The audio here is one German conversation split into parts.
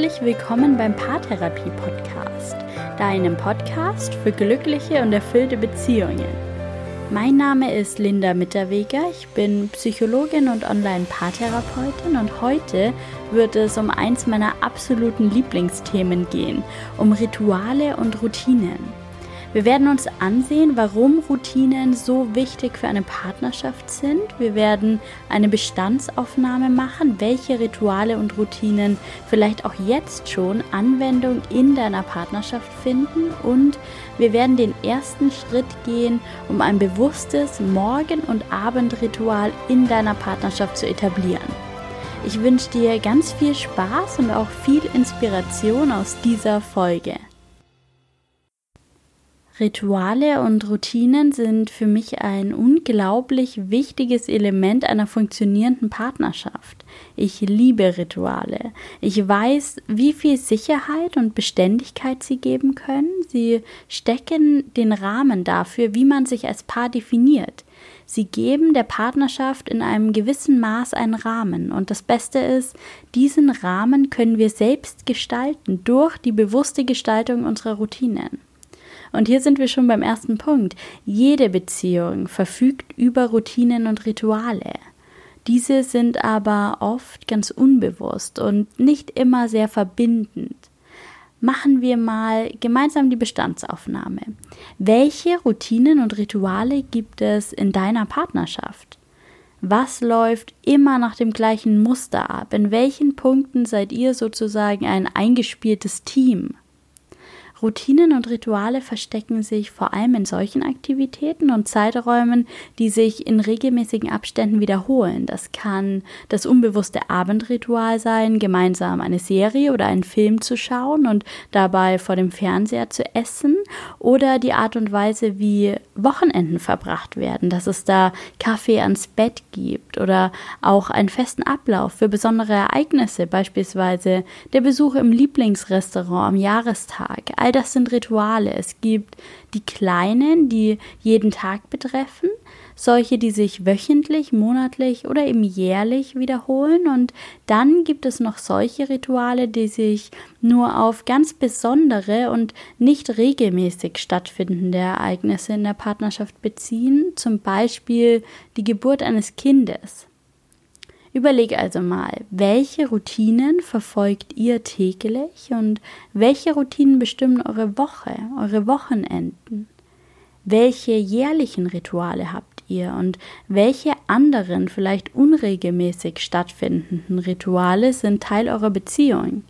herzlich willkommen beim Paartherapie Podcast, deinem Podcast für glückliche und erfüllte Beziehungen. Mein Name ist Linda Mitterweger, ich bin Psychologin und Online-Paartherapeutin und heute wird es um eins meiner absoluten Lieblingsthemen gehen, um Rituale und Routinen. Wir werden uns ansehen, warum Routinen so wichtig für eine Partnerschaft sind. Wir werden eine Bestandsaufnahme machen, welche Rituale und Routinen vielleicht auch jetzt schon Anwendung in deiner Partnerschaft finden und wir werden den ersten Schritt gehen, um ein bewusstes Morgen- und Abendritual in deiner Partnerschaft zu etablieren. Ich wünsche dir ganz viel Spaß und auch viel Inspiration aus dieser Folge. Rituale und Routinen sind für mich ein unglaublich wichtiges Element einer funktionierenden Partnerschaft. Ich liebe Rituale. Ich weiß, wie viel Sicherheit und Beständigkeit sie geben können. Sie stecken den Rahmen dafür, wie man sich als Paar definiert. Sie geben der Partnerschaft in einem gewissen Maß einen Rahmen. Und das Beste ist, diesen Rahmen können wir selbst gestalten durch die bewusste Gestaltung unserer Routinen. Und hier sind wir schon beim ersten Punkt. Jede Beziehung verfügt über Routinen und Rituale. Diese sind aber oft ganz unbewusst und nicht immer sehr verbindend. Machen wir mal gemeinsam die Bestandsaufnahme. Welche Routinen und Rituale gibt es in deiner Partnerschaft? Was läuft immer nach dem gleichen Muster ab? In welchen Punkten seid ihr sozusagen ein eingespieltes Team? Routinen und Rituale verstecken sich vor allem in solchen Aktivitäten und Zeiträumen, die sich in regelmäßigen Abständen wiederholen. Das kann das unbewusste Abendritual sein, gemeinsam eine Serie oder einen Film zu schauen und dabei vor dem Fernseher zu essen oder die Art und Weise, wie Wochenenden verbracht werden, dass es da Kaffee ans Bett gibt oder auch einen festen Ablauf für besondere Ereignisse, beispielsweise der Besuch im Lieblingsrestaurant am Jahrestag. All das sind Rituale. Es gibt die kleinen, die jeden Tag betreffen, solche, die sich wöchentlich, monatlich oder eben jährlich wiederholen. Und dann gibt es noch solche Rituale, die sich nur auf ganz besondere und nicht regelmäßig stattfindende Ereignisse in der Partnerschaft beziehen, zum Beispiel die Geburt eines Kindes. Überleg also mal, welche Routinen verfolgt ihr täglich und welche Routinen bestimmen eure Woche, eure Wochenenden? Welche jährlichen Rituale habt ihr und welche anderen, vielleicht unregelmäßig stattfindenden Rituale sind Teil eurer Beziehung?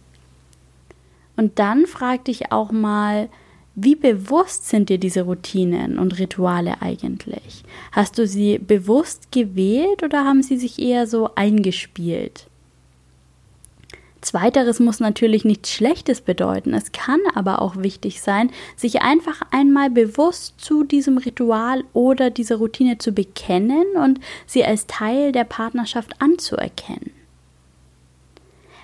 Und dann frag dich auch mal, wie bewusst sind dir diese Routinen und Rituale eigentlich? Hast du sie bewusst gewählt oder haben sie sich eher so eingespielt? Zweiteres muss natürlich nichts Schlechtes bedeuten. Es kann aber auch wichtig sein, sich einfach einmal bewusst zu diesem Ritual oder dieser Routine zu bekennen und sie als Teil der Partnerschaft anzuerkennen.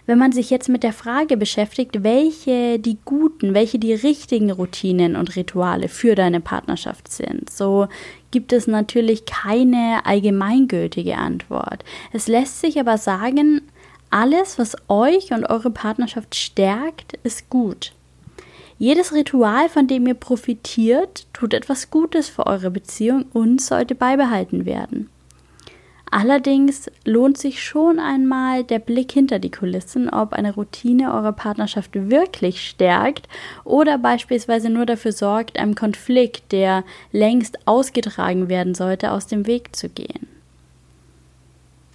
Wenn man sich jetzt mit der Frage beschäftigt, welche die guten, welche die richtigen Routinen und Rituale für deine Partnerschaft sind, so gibt es natürlich keine allgemeingültige Antwort. Es lässt sich aber sagen, alles, was euch und eure Partnerschaft stärkt, ist gut. Jedes Ritual, von dem ihr profitiert, tut etwas Gutes für eure Beziehung und sollte beibehalten werden. Allerdings lohnt sich schon einmal der Blick hinter die Kulissen, ob eine Routine eure Partnerschaft wirklich stärkt oder beispielsweise nur dafür sorgt, einem Konflikt, der längst ausgetragen werden sollte, aus dem Weg zu gehen.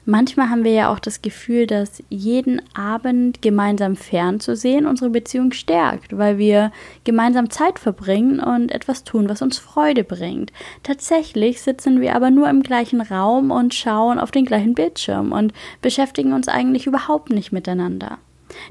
Manchmal haben wir ja auch das Gefühl, dass jeden Abend gemeinsam fernzusehen unsere Beziehung stärkt, weil wir gemeinsam Zeit verbringen und etwas tun, was uns Freude bringt. Tatsächlich sitzen wir aber nur im gleichen Raum und schauen auf den gleichen Bildschirm und beschäftigen uns eigentlich überhaupt nicht miteinander.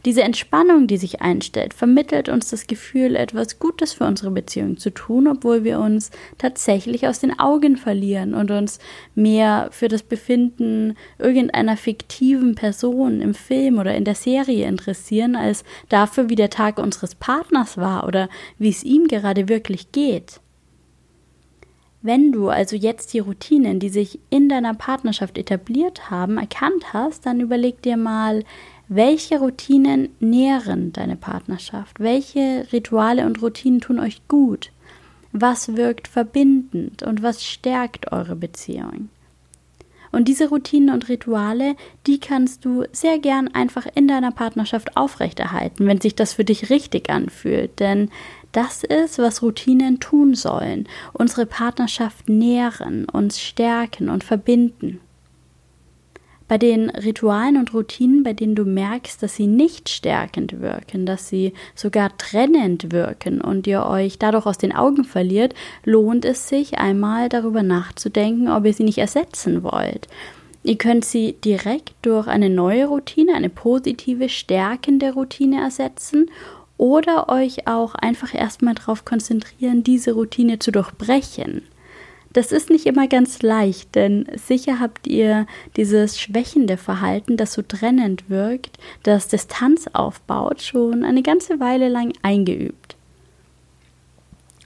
Diese Entspannung, die sich einstellt, vermittelt uns das Gefühl, etwas Gutes für unsere Beziehung zu tun, obwohl wir uns tatsächlich aus den Augen verlieren und uns mehr für das Befinden irgendeiner fiktiven Person im Film oder in der Serie interessieren, als dafür, wie der Tag unseres Partners war oder wie es ihm gerade wirklich geht. Wenn du also jetzt die Routinen, die sich in deiner Partnerschaft etabliert haben, erkannt hast, dann überleg dir mal, Welche Routinen nähren deine Partnerschaft? Welche Rituale und Routinen tun euch gut? Was wirkt verbindend und was stärkt eure Beziehung? Und diese Routinen und Rituale, die kannst du sehr gern einfach in deiner Partnerschaft aufrechterhalten, wenn sich das für dich richtig anfühlt. Denn das ist, was Routinen tun sollen. Unsere Partnerschaft nähren, uns stärken und verbinden. Bei den Ritualen und Routinen, bei denen du merkst, dass sie nicht stärkend wirken, dass sie sogar trennend wirken und ihr euch dadurch aus den Augen verliert, lohnt es sich einmal darüber nachzudenken, ob ihr sie nicht ersetzen wollt. Ihr könnt sie direkt durch eine neue Routine, eine positive, stärkende Routine ersetzen oder euch auch einfach erstmal darauf konzentrieren, diese Routine zu durchbrechen. Das ist nicht immer ganz leicht, denn sicher habt ihr dieses schwächende Verhalten, das so trennend wirkt, das Distanz aufbaut, schon eine ganze Weile lang eingeübt.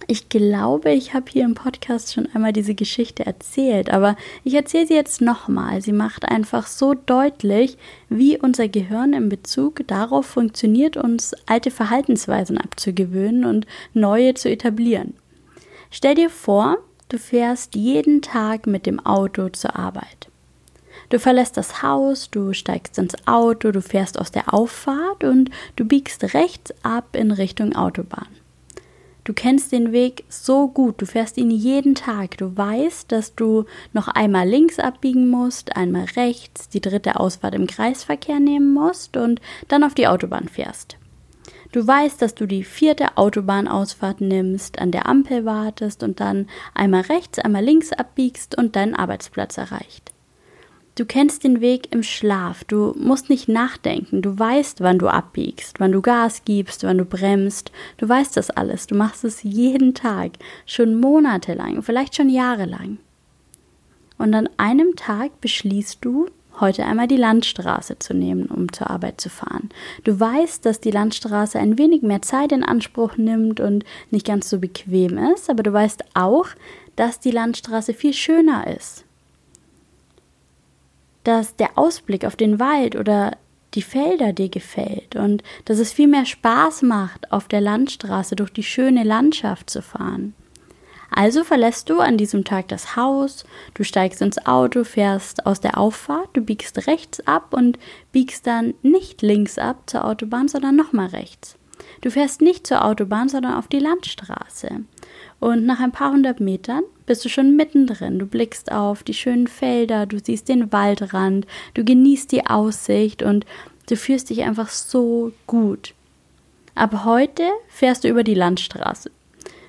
Ich glaube, ich habe hier im Podcast schon einmal diese Geschichte erzählt, aber ich erzähle sie jetzt nochmal. Sie macht einfach so deutlich, wie unser Gehirn in Bezug darauf funktioniert, uns alte Verhaltensweisen abzugewöhnen und neue zu etablieren. Stell dir vor, Du fährst jeden Tag mit dem Auto zur Arbeit. Du verlässt das Haus, du steigst ins Auto, du fährst aus der Auffahrt und du biegst rechts ab in Richtung Autobahn. Du kennst den Weg so gut, du fährst ihn jeden Tag, du weißt, dass du noch einmal links abbiegen musst, einmal rechts, die dritte Ausfahrt im Kreisverkehr nehmen musst und dann auf die Autobahn fährst. Du weißt, dass du die vierte Autobahnausfahrt nimmst, an der Ampel wartest und dann einmal rechts, einmal links abbiegst und deinen Arbeitsplatz erreicht. Du kennst den Weg im Schlaf, du musst nicht nachdenken, du weißt, wann du abbiegst, wann du Gas gibst, wann du bremst, du weißt das alles, du machst es jeden Tag, schon monatelang, vielleicht schon jahrelang. Und an einem Tag beschließt du, heute einmal die Landstraße zu nehmen, um zur Arbeit zu fahren. Du weißt, dass die Landstraße ein wenig mehr Zeit in Anspruch nimmt und nicht ganz so bequem ist, aber du weißt auch, dass die Landstraße viel schöner ist. Dass der Ausblick auf den Wald oder die Felder dir gefällt und dass es viel mehr Spaß macht, auf der Landstraße durch die schöne Landschaft zu fahren. Also verlässt du an diesem Tag das Haus, du steigst ins Auto, fährst aus der Auffahrt, du biegst rechts ab und biegst dann nicht links ab zur Autobahn, sondern nochmal rechts. Du fährst nicht zur Autobahn, sondern auf die Landstraße. Und nach ein paar hundert Metern bist du schon mittendrin. Du blickst auf die schönen Felder, du siehst den Waldrand, du genießt die Aussicht und du fühlst dich einfach so gut. Ab heute fährst du über die Landstraße.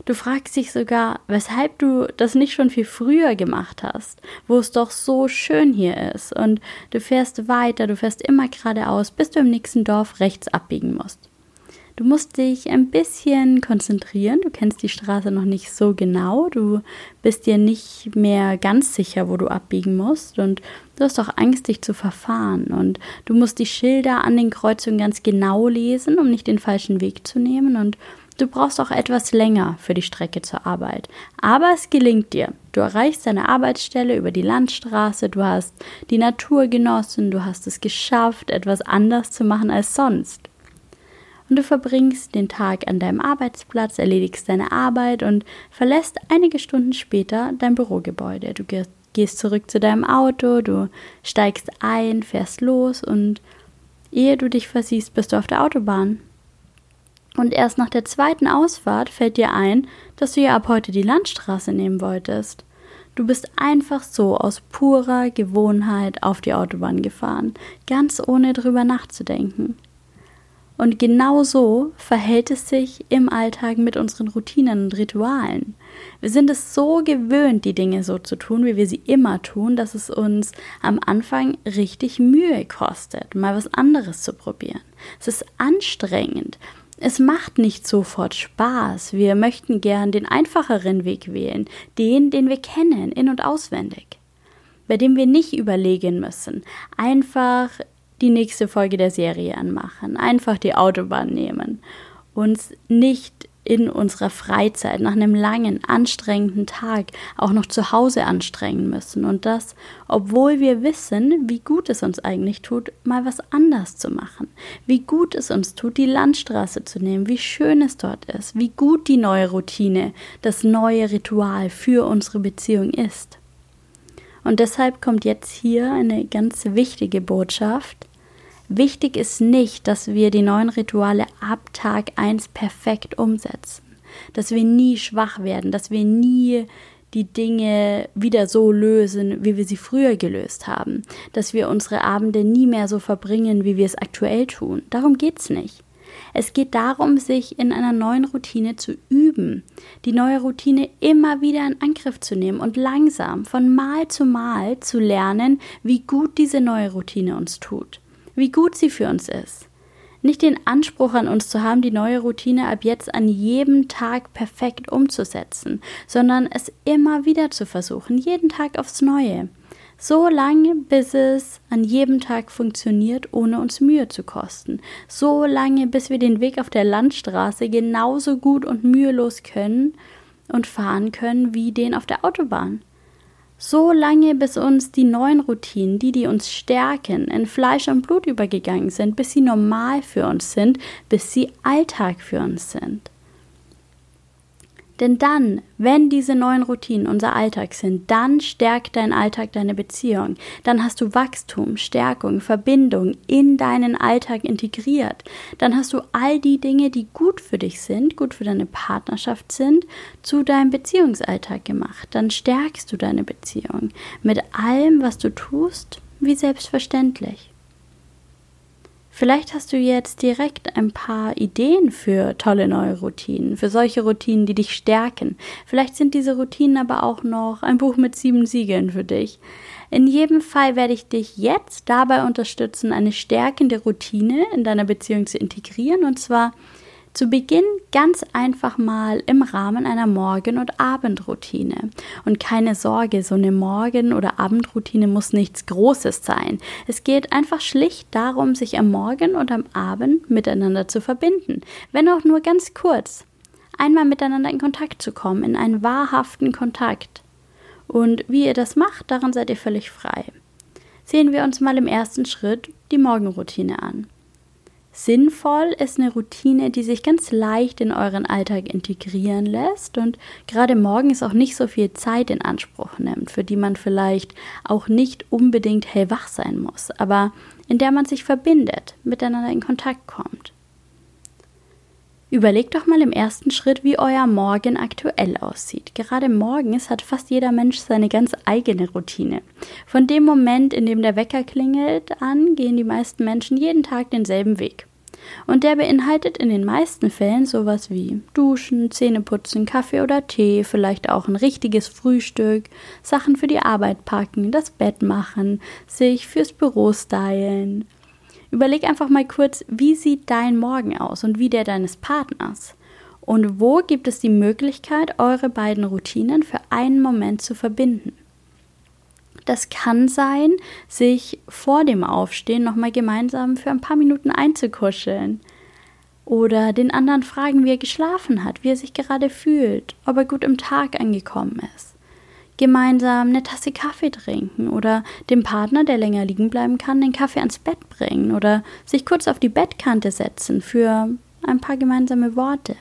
Du fragst dich sogar, weshalb du das nicht schon viel früher gemacht hast, wo es doch so schön hier ist. Und du fährst weiter, du fährst immer geradeaus, bis du im nächsten Dorf rechts abbiegen musst. Du musst dich ein bisschen konzentrieren. Du kennst die Straße noch nicht so genau. Du bist dir nicht mehr ganz sicher, wo du abbiegen musst. Und du hast auch Angst, dich zu verfahren. Und du musst die Schilder an den Kreuzungen ganz genau lesen, um nicht den falschen Weg zu nehmen. Und Du brauchst auch etwas länger für die Strecke zur Arbeit. Aber es gelingt dir. Du erreichst deine Arbeitsstelle über die Landstraße, du hast die Natur genossen, du hast es geschafft, etwas anders zu machen als sonst. Und du verbringst den Tag an deinem Arbeitsplatz, erledigst deine Arbeit und verlässt einige Stunden später dein Bürogebäude. Du gehst zurück zu deinem Auto, du steigst ein, fährst los und ehe du dich versiehst, bist du auf der Autobahn. Und erst nach der zweiten Ausfahrt fällt dir ein, dass du ja ab heute die Landstraße nehmen wolltest. Du bist einfach so aus purer Gewohnheit auf die Autobahn gefahren, ganz ohne drüber nachzudenken. Und genau so verhält es sich im Alltag mit unseren Routinen und Ritualen. Wir sind es so gewöhnt, die Dinge so zu tun, wie wir sie immer tun, dass es uns am Anfang richtig Mühe kostet, mal was anderes zu probieren. Es ist anstrengend es macht nicht sofort Spaß. Wir möchten gern den einfacheren Weg wählen, den, den wir kennen, in und auswendig, bei dem wir nicht überlegen müssen. Einfach die nächste Folge der Serie anmachen, einfach die Autobahn nehmen, uns nicht in unserer Freizeit nach einem langen, anstrengenden Tag auch noch zu Hause anstrengen müssen. Und das, obwohl wir wissen, wie gut es uns eigentlich tut, mal was anders zu machen. Wie gut es uns tut, die Landstraße zu nehmen, wie schön es dort ist, wie gut die neue Routine, das neue Ritual für unsere Beziehung ist. Und deshalb kommt jetzt hier eine ganz wichtige Botschaft. Wichtig ist nicht, dass wir die neuen Rituale ab Tag 1 perfekt umsetzen, dass wir nie schwach werden, dass wir nie die Dinge wieder so lösen, wie wir sie früher gelöst haben, dass wir unsere Abende nie mehr so verbringen, wie wir es aktuell tun. Darum geht's nicht. Es geht darum, sich in einer neuen Routine zu üben, die neue Routine immer wieder in Angriff zu nehmen und langsam von Mal zu Mal zu lernen, wie gut diese neue Routine uns tut wie gut sie für uns ist. Nicht den Anspruch an uns zu haben, die neue Routine ab jetzt an jedem Tag perfekt umzusetzen, sondern es immer wieder zu versuchen, jeden Tag aufs Neue. So lange, bis es an jedem Tag funktioniert, ohne uns Mühe zu kosten. So lange, bis wir den Weg auf der Landstraße genauso gut und mühelos können und fahren können wie den auf der Autobahn. So lange, bis uns die neuen Routinen, die, die uns stärken, in Fleisch und Blut übergegangen sind, bis sie normal für uns sind, bis sie Alltag für uns sind. Denn dann, wenn diese neuen Routinen unser Alltag sind, dann stärkt dein Alltag deine Beziehung. Dann hast du Wachstum, Stärkung, Verbindung in deinen Alltag integriert. Dann hast du all die Dinge, die gut für dich sind, gut für deine Partnerschaft sind, zu deinem Beziehungsalltag gemacht. Dann stärkst du deine Beziehung mit allem, was du tust, wie selbstverständlich. Vielleicht hast du jetzt direkt ein paar Ideen für tolle neue Routinen, für solche Routinen, die dich stärken. Vielleicht sind diese Routinen aber auch noch ein Buch mit sieben Siegeln für dich. In jedem Fall werde ich dich jetzt dabei unterstützen, eine stärkende Routine in deiner Beziehung zu integrieren und zwar zu Beginn ganz einfach mal im Rahmen einer Morgen- und Abendroutine. Und keine Sorge, so eine Morgen- oder Abendroutine muss nichts Großes sein. Es geht einfach schlicht darum, sich am Morgen und am Abend miteinander zu verbinden, wenn auch nur ganz kurz. Einmal miteinander in Kontakt zu kommen, in einen wahrhaften Kontakt. Und wie ihr das macht, daran seid ihr völlig frei. Sehen wir uns mal im ersten Schritt die Morgenroutine an. Sinnvoll ist eine Routine, die sich ganz leicht in euren Alltag integrieren lässt und gerade morgens auch nicht so viel Zeit in Anspruch nimmt, für die man vielleicht auch nicht unbedingt hellwach sein muss, aber in der man sich verbindet, miteinander in Kontakt kommt. Überlegt doch mal im ersten Schritt, wie euer Morgen aktuell aussieht. Gerade morgens hat fast jeder Mensch seine ganz eigene Routine. Von dem Moment, in dem der Wecker klingelt, an gehen die meisten Menschen jeden Tag denselben Weg. Und der beinhaltet in den meisten Fällen sowas wie Duschen, Zähneputzen, Kaffee oder Tee, vielleicht auch ein richtiges Frühstück, Sachen für die Arbeit packen, das Bett machen, sich fürs Büro stylen, Überleg einfach mal kurz, wie sieht dein Morgen aus und wie der deines Partners? Und wo gibt es die Möglichkeit, eure beiden Routinen für einen Moment zu verbinden? Das kann sein, sich vor dem Aufstehen nochmal gemeinsam für ein paar Minuten einzukuscheln. Oder den anderen fragen, wie er geschlafen hat, wie er sich gerade fühlt, ob er gut im Tag angekommen ist gemeinsam eine Tasse Kaffee trinken oder dem Partner, der länger liegen bleiben kann, den Kaffee ans Bett bringen oder sich kurz auf die Bettkante setzen für ein paar gemeinsame Worte.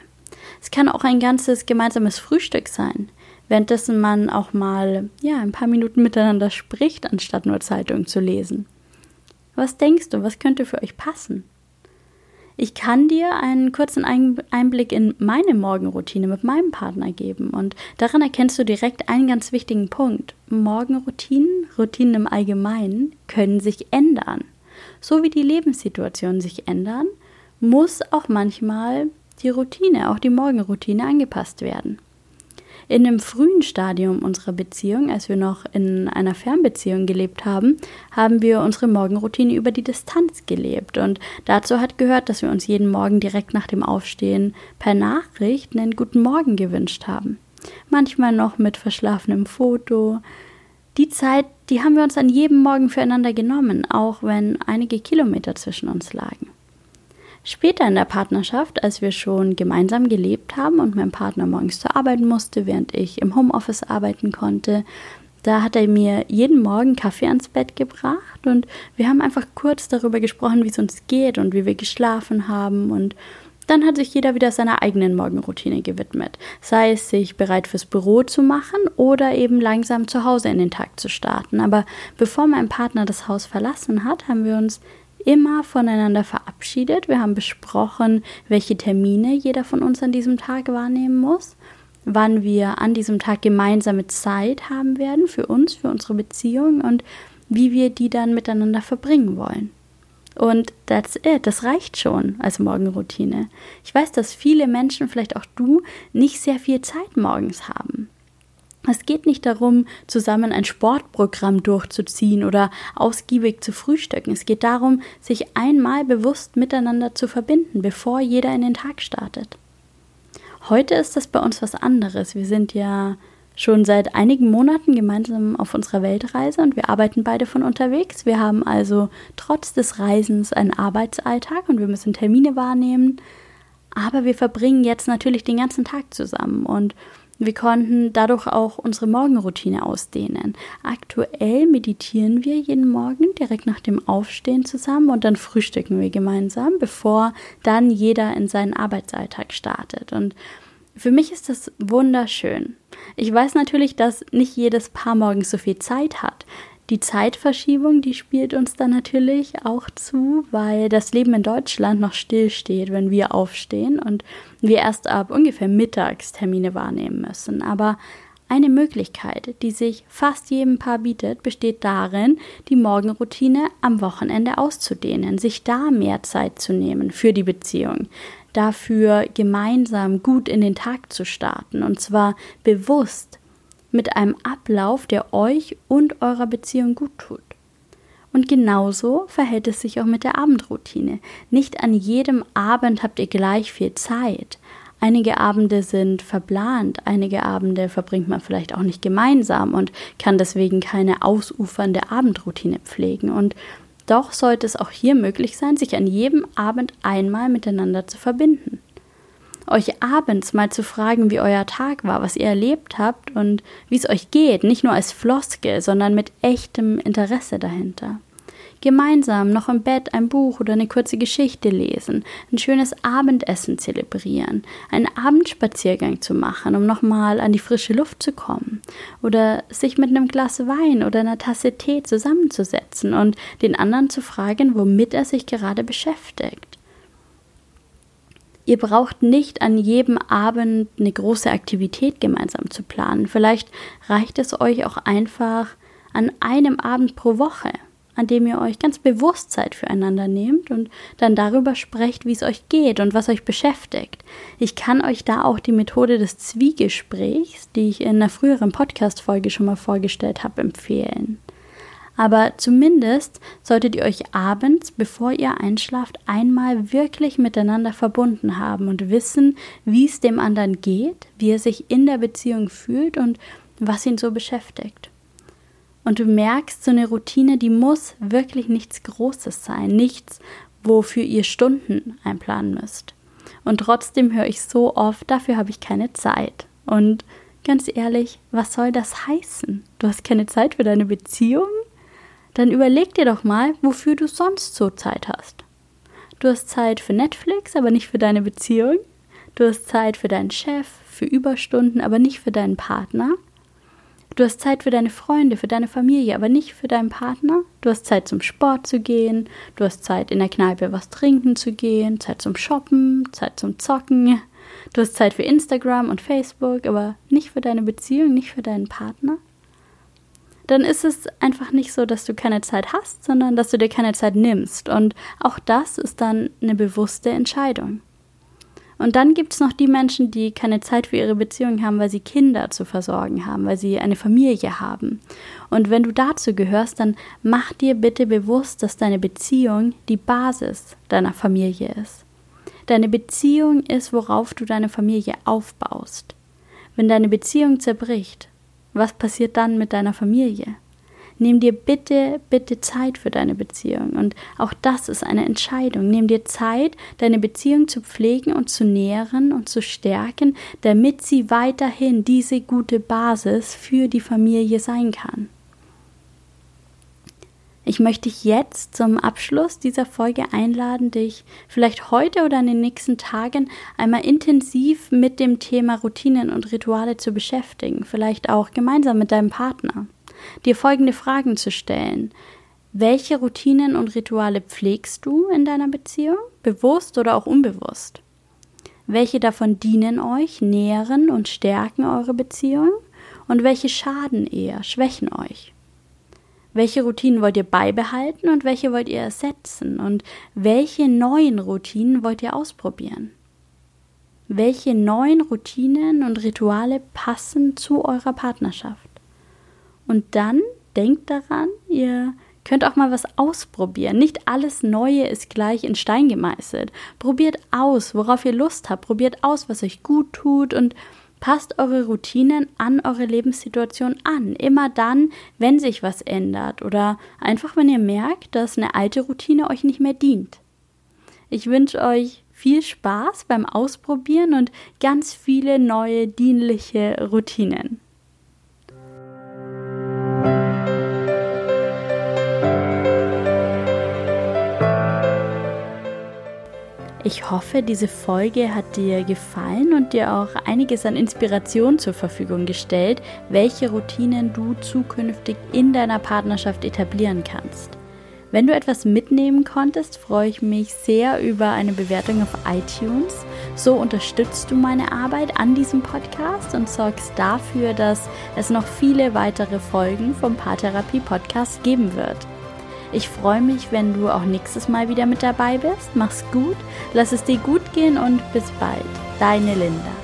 Es kann auch ein ganzes gemeinsames Frühstück sein, währenddessen man auch mal ja, ein paar Minuten miteinander spricht, anstatt nur Zeitung zu lesen. Was denkst du, was könnte für euch passen? Ich kann dir einen kurzen Einblick in meine Morgenroutine mit meinem Partner geben und daran erkennst du direkt einen ganz wichtigen Punkt. Morgenroutinen, Routinen im Allgemeinen, können sich ändern. So wie die Lebenssituationen sich ändern, muss auch manchmal die Routine, auch die Morgenroutine angepasst werden. In einem frühen Stadium unserer Beziehung, als wir noch in einer Fernbeziehung gelebt haben, haben wir unsere Morgenroutine über die Distanz gelebt. Und dazu hat gehört, dass wir uns jeden Morgen direkt nach dem Aufstehen per Nachricht einen guten Morgen gewünscht haben. Manchmal noch mit verschlafenem Foto. Die Zeit, die haben wir uns an jedem Morgen füreinander genommen, auch wenn einige Kilometer zwischen uns lagen. Später in der Partnerschaft, als wir schon gemeinsam gelebt haben und mein Partner morgens zur Arbeit musste, während ich im Homeoffice arbeiten konnte, da hat er mir jeden Morgen Kaffee ans Bett gebracht und wir haben einfach kurz darüber gesprochen, wie es uns geht und wie wir geschlafen haben und dann hat sich jeder wieder seiner eigenen Morgenroutine gewidmet, sei es sich bereit fürs Büro zu machen oder eben langsam zu Hause in den Tag zu starten. Aber bevor mein Partner das Haus verlassen hat, haben wir uns immer voneinander verabschiedet. Wir haben besprochen, welche Termine jeder von uns an diesem Tag wahrnehmen muss, wann wir an diesem Tag gemeinsame Zeit haben werden für uns, für unsere Beziehung und wie wir die dann miteinander verbringen wollen. Und that's it, das reicht schon als Morgenroutine. Ich weiß, dass viele Menschen, vielleicht auch du, nicht sehr viel Zeit morgens haben. Es geht nicht darum, zusammen ein Sportprogramm durchzuziehen oder ausgiebig zu frühstücken. Es geht darum, sich einmal bewusst miteinander zu verbinden, bevor jeder in den Tag startet. Heute ist das bei uns was anderes. Wir sind ja schon seit einigen Monaten gemeinsam auf unserer Weltreise und wir arbeiten beide von unterwegs. Wir haben also trotz des Reisens einen Arbeitsalltag und wir müssen Termine wahrnehmen. Aber wir verbringen jetzt natürlich den ganzen Tag zusammen und wir konnten dadurch auch unsere Morgenroutine ausdehnen. Aktuell meditieren wir jeden Morgen direkt nach dem Aufstehen zusammen und dann frühstücken wir gemeinsam, bevor dann jeder in seinen Arbeitsalltag startet. Und für mich ist das wunderschön. Ich weiß natürlich, dass nicht jedes Paar morgens so viel Zeit hat. Die Zeitverschiebung, die spielt uns dann natürlich auch zu, weil das Leben in Deutschland noch stillsteht, wenn wir aufstehen und wir erst ab ungefähr mittags Termine wahrnehmen müssen. Aber eine Möglichkeit, die sich fast jedem Paar bietet, besteht darin, die Morgenroutine am Wochenende auszudehnen, sich da mehr Zeit zu nehmen für die Beziehung dafür gemeinsam gut in den Tag zu starten und zwar bewusst mit einem Ablauf, der euch und eurer Beziehung gut tut. Und genauso verhält es sich auch mit der Abendroutine. Nicht an jedem Abend habt ihr gleich viel Zeit. Einige Abende sind verplant, einige Abende verbringt man vielleicht auch nicht gemeinsam und kann deswegen keine ausufernde Abendroutine pflegen. Und doch sollte es auch hier möglich sein, sich an jedem Abend einmal miteinander zu verbinden. Euch abends mal zu fragen, wie euer Tag war, was ihr erlebt habt und wie es euch geht, nicht nur als Floskel, sondern mit echtem Interesse dahinter gemeinsam noch im Bett ein Buch oder eine kurze Geschichte lesen, ein schönes Abendessen zelebrieren, einen Abendspaziergang zu machen, um nochmal an die frische Luft zu kommen, oder sich mit einem Glas Wein oder einer Tasse Tee zusammenzusetzen und den anderen zu fragen, womit er sich gerade beschäftigt. Ihr braucht nicht an jedem Abend eine große Aktivität gemeinsam zu planen. Vielleicht reicht es euch auch einfach an einem Abend pro Woche an dem ihr euch ganz bewusst Zeit füreinander nehmt und dann darüber sprecht, wie es euch geht und was euch beschäftigt. Ich kann euch da auch die Methode des Zwiegesprächs, die ich in einer früheren Podcast-Folge schon mal vorgestellt habe, empfehlen. Aber zumindest solltet ihr euch abends, bevor ihr einschlaft, einmal wirklich miteinander verbunden haben und wissen, wie es dem anderen geht, wie er sich in der Beziehung fühlt und was ihn so beschäftigt. Und du merkst, so eine Routine, die muss wirklich nichts Großes sein, nichts, wofür ihr Stunden einplanen müsst. Und trotzdem höre ich so oft, dafür habe ich keine Zeit. Und ganz ehrlich, was soll das heißen? Du hast keine Zeit für deine Beziehung? Dann überleg dir doch mal, wofür du sonst so Zeit hast. Du hast Zeit für Netflix, aber nicht für deine Beziehung. Du hast Zeit für deinen Chef, für Überstunden, aber nicht für deinen Partner. Du hast Zeit für deine Freunde, für deine Familie, aber nicht für deinen Partner. Du hast Zeit zum Sport zu gehen, du hast Zeit in der Kneipe was trinken zu gehen, Zeit zum Shoppen, Zeit zum Zocken. Du hast Zeit für Instagram und Facebook, aber nicht für deine Beziehung, nicht für deinen Partner. Dann ist es einfach nicht so, dass du keine Zeit hast, sondern dass du dir keine Zeit nimmst. Und auch das ist dann eine bewusste Entscheidung. Und dann gibt es noch die Menschen, die keine Zeit für ihre Beziehung haben, weil sie Kinder zu versorgen haben, weil sie eine Familie haben. Und wenn du dazu gehörst, dann mach dir bitte bewusst, dass deine Beziehung die Basis deiner Familie ist. Deine Beziehung ist, worauf du deine Familie aufbaust. Wenn deine Beziehung zerbricht, was passiert dann mit deiner Familie? Nimm dir bitte, bitte Zeit für deine Beziehung. Und auch das ist eine Entscheidung. Nimm dir Zeit, deine Beziehung zu pflegen und zu nähren und zu stärken, damit sie weiterhin diese gute Basis für die Familie sein kann. Ich möchte dich jetzt zum Abschluss dieser Folge einladen, dich vielleicht heute oder in den nächsten Tagen einmal intensiv mit dem Thema Routinen und Rituale zu beschäftigen, vielleicht auch gemeinsam mit deinem Partner. Dir folgende Fragen zu stellen. Welche Routinen und Rituale pflegst du in deiner Beziehung, bewusst oder auch unbewusst? Welche davon dienen euch, nähren und stärken eure Beziehung und welche schaden eher, schwächen euch? Welche Routinen wollt ihr beibehalten und welche wollt ihr ersetzen? Und welche neuen Routinen wollt ihr ausprobieren? Welche neuen Routinen und Rituale passen zu eurer Partnerschaft? Und dann denkt daran, ihr könnt auch mal was ausprobieren. Nicht alles Neue ist gleich in Stein gemeißelt. Probiert aus, worauf ihr Lust habt. Probiert aus, was euch gut tut und Passt eure Routinen an eure Lebenssituation an. Immer dann, wenn sich was ändert oder einfach, wenn ihr merkt, dass eine alte Routine euch nicht mehr dient. Ich wünsche euch viel Spaß beim Ausprobieren und ganz viele neue dienliche Routinen. Ich hoffe, diese Folge hat dir gefallen und dir auch einiges an Inspiration zur Verfügung gestellt, welche Routinen du zukünftig in deiner Partnerschaft etablieren kannst. Wenn du etwas mitnehmen konntest, freue ich mich sehr über eine Bewertung auf iTunes. So unterstützt du meine Arbeit an diesem Podcast und sorgst dafür, dass es noch viele weitere Folgen vom Paartherapie Podcast geben wird. Ich freue mich, wenn du auch nächstes Mal wieder mit dabei bist. Mach's gut, lass es dir gut gehen und bis bald. Deine Linda.